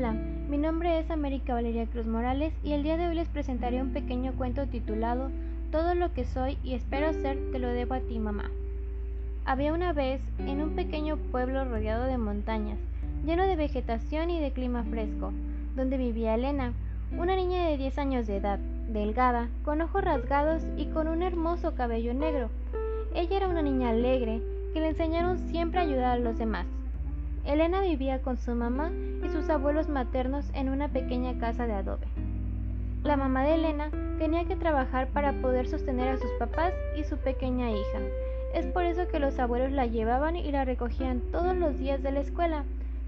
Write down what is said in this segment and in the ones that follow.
Hola, mi nombre es América Valeria Cruz Morales y el día de hoy les presentaré un pequeño cuento titulado Todo lo que soy y espero ser te lo debo a ti mamá. Había una vez en un pequeño pueblo rodeado de montañas, lleno de vegetación y de clima fresco, donde vivía Elena, una niña de 10 años de edad, delgada, con ojos rasgados y con un hermoso cabello negro. Ella era una niña alegre que le enseñaron siempre a ayudar a los demás. Elena vivía con su mamá y sus abuelos maternos en una pequeña casa de adobe. La mamá de Elena tenía que trabajar para poder sostener a sus papás y su pequeña hija. Es por eso que los abuelos la llevaban y la recogían todos los días de la escuela,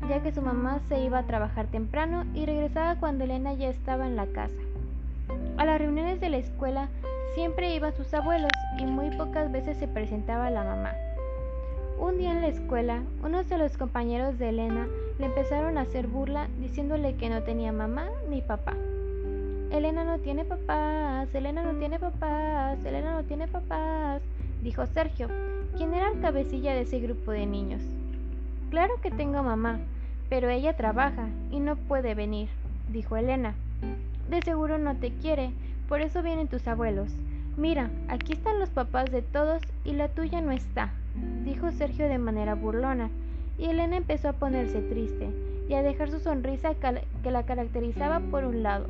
ya que su mamá se iba a trabajar temprano y regresaba cuando Elena ya estaba en la casa. A las reuniones de la escuela siempre iban sus abuelos y muy pocas veces se presentaba la mamá. Un día en la escuela, unos de los compañeros de Elena le empezaron a hacer burla diciéndole que no tenía mamá ni papá. Elena no tiene papás, Elena no tiene papás, Elena no tiene papás, dijo Sergio, quien era el cabecilla de ese grupo de niños. Claro que tengo mamá, pero ella trabaja y no puede venir, dijo Elena. De seguro no te quiere, por eso vienen tus abuelos. Mira, aquí están los papás de todos y la tuya no está dijo Sergio de manera burlona, y Elena empezó a ponerse triste y a dejar su sonrisa que la caracterizaba por un lado.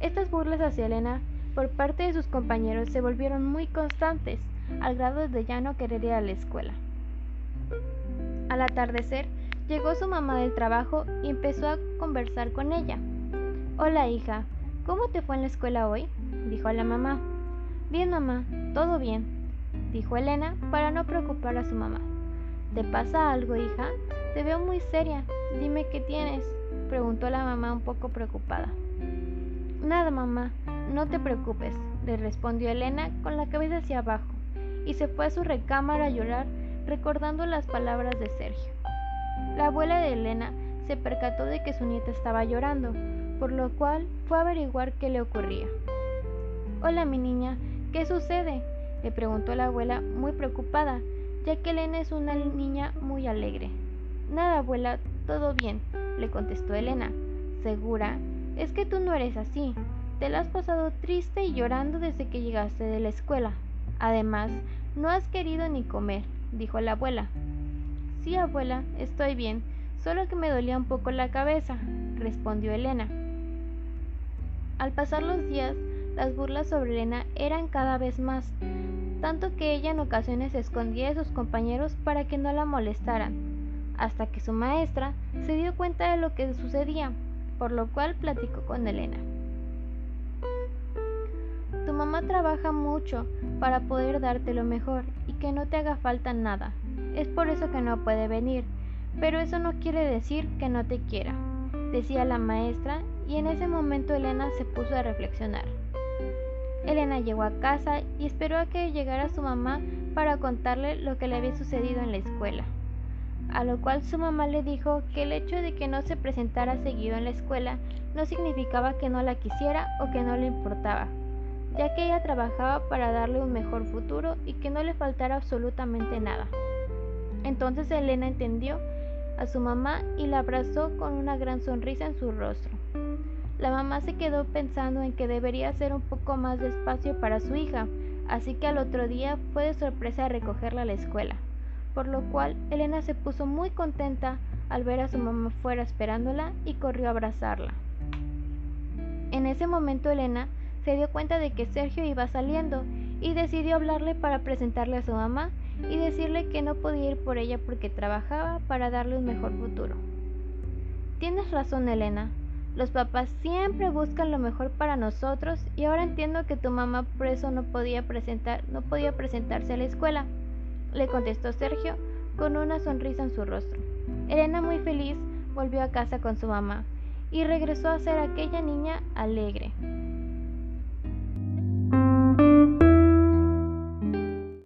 Estas burlas hacia Elena por parte de sus compañeros se volvieron muy constantes, al grado de ya no querer ir a la escuela. Al atardecer, llegó su mamá del trabajo y empezó a conversar con ella. Hola hija, ¿cómo te fue en la escuela hoy? dijo a la mamá. Bien mamá, todo bien, dijo Elena para no preocupar a su mamá. ¿Te pasa algo, hija? Te veo muy seria. Dime qué tienes, preguntó la mamá un poco preocupada. Nada, mamá, no te preocupes, le respondió Elena con la cabeza hacia abajo, y se fue a su recámara a llorar recordando las palabras de Sergio. La abuela de Elena se percató de que su nieta estaba llorando, por lo cual fue a averiguar qué le ocurría. Hola, mi niña, ¿qué sucede? le preguntó la abuela muy preocupada, ya que Elena es una niña muy alegre. Nada, abuela, todo bien, le contestó Elena. ¿Segura? Es que tú no eres así. Te la has pasado triste y llorando desde que llegaste de la escuela. Además, no has querido ni comer, dijo la abuela. Sí, abuela, estoy bien, solo que me dolía un poco la cabeza, respondió Elena. Al pasar los días, las burlas sobre Elena eran cada vez más, tanto que ella en ocasiones escondía de sus compañeros para que no la molestaran, hasta que su maestra se dio cuenta de lo que sucedía, por lo cual platicó con Elena. Tu mamá trabaja mucho para poder darte lo mejor y que no te haga falta nada. Es por eso que no puede venir, pero eso no quiere decir que no te quiera, decía la maestra, y en ese momento Elena se puso a reflexionar. Elena llegó a casa y esperó a que llegara su mamá para contarle lo que le había sucedido en la escuela. A lo cual su mamá le dijo que el hecho de que no se presentara seguido en la escuela no significaba que no la quisiera o que no le importaba, ya que ella trabajaba para darle un mejor futuro y que no le faltara absolutamente nada. Entonces Elena entendió a su mamá y la abrazó con una gran sonrisa en su rostro. La mamá se quedó pensando en que debería hacer un poco más de espacio para su hija, así que al otro día fue de sorpresa a recogerla a la escuela, por lo cual Elena se puso muy contenta al ver a su mamá fuera esperándola y corrió a abrazarla. En ese momento Elena se dio cuenta de que Sergio iba saliendo y decidió hablarle para presentarle a su mamá y decirle que no podía ir por ella porque trabajaba para darle un mejor futuro. Tienes razón, Elena, los papás siempre buscan lo mejor para nosotros y ahora entiendo que tu mamá por eso no podía presentar, no podía presentarse a la escuela, le contestó Sergio con una sonrisa en su rostro. Elena muy feliz volvió a casa con su mamá y regresó a ser aquella niña alegre.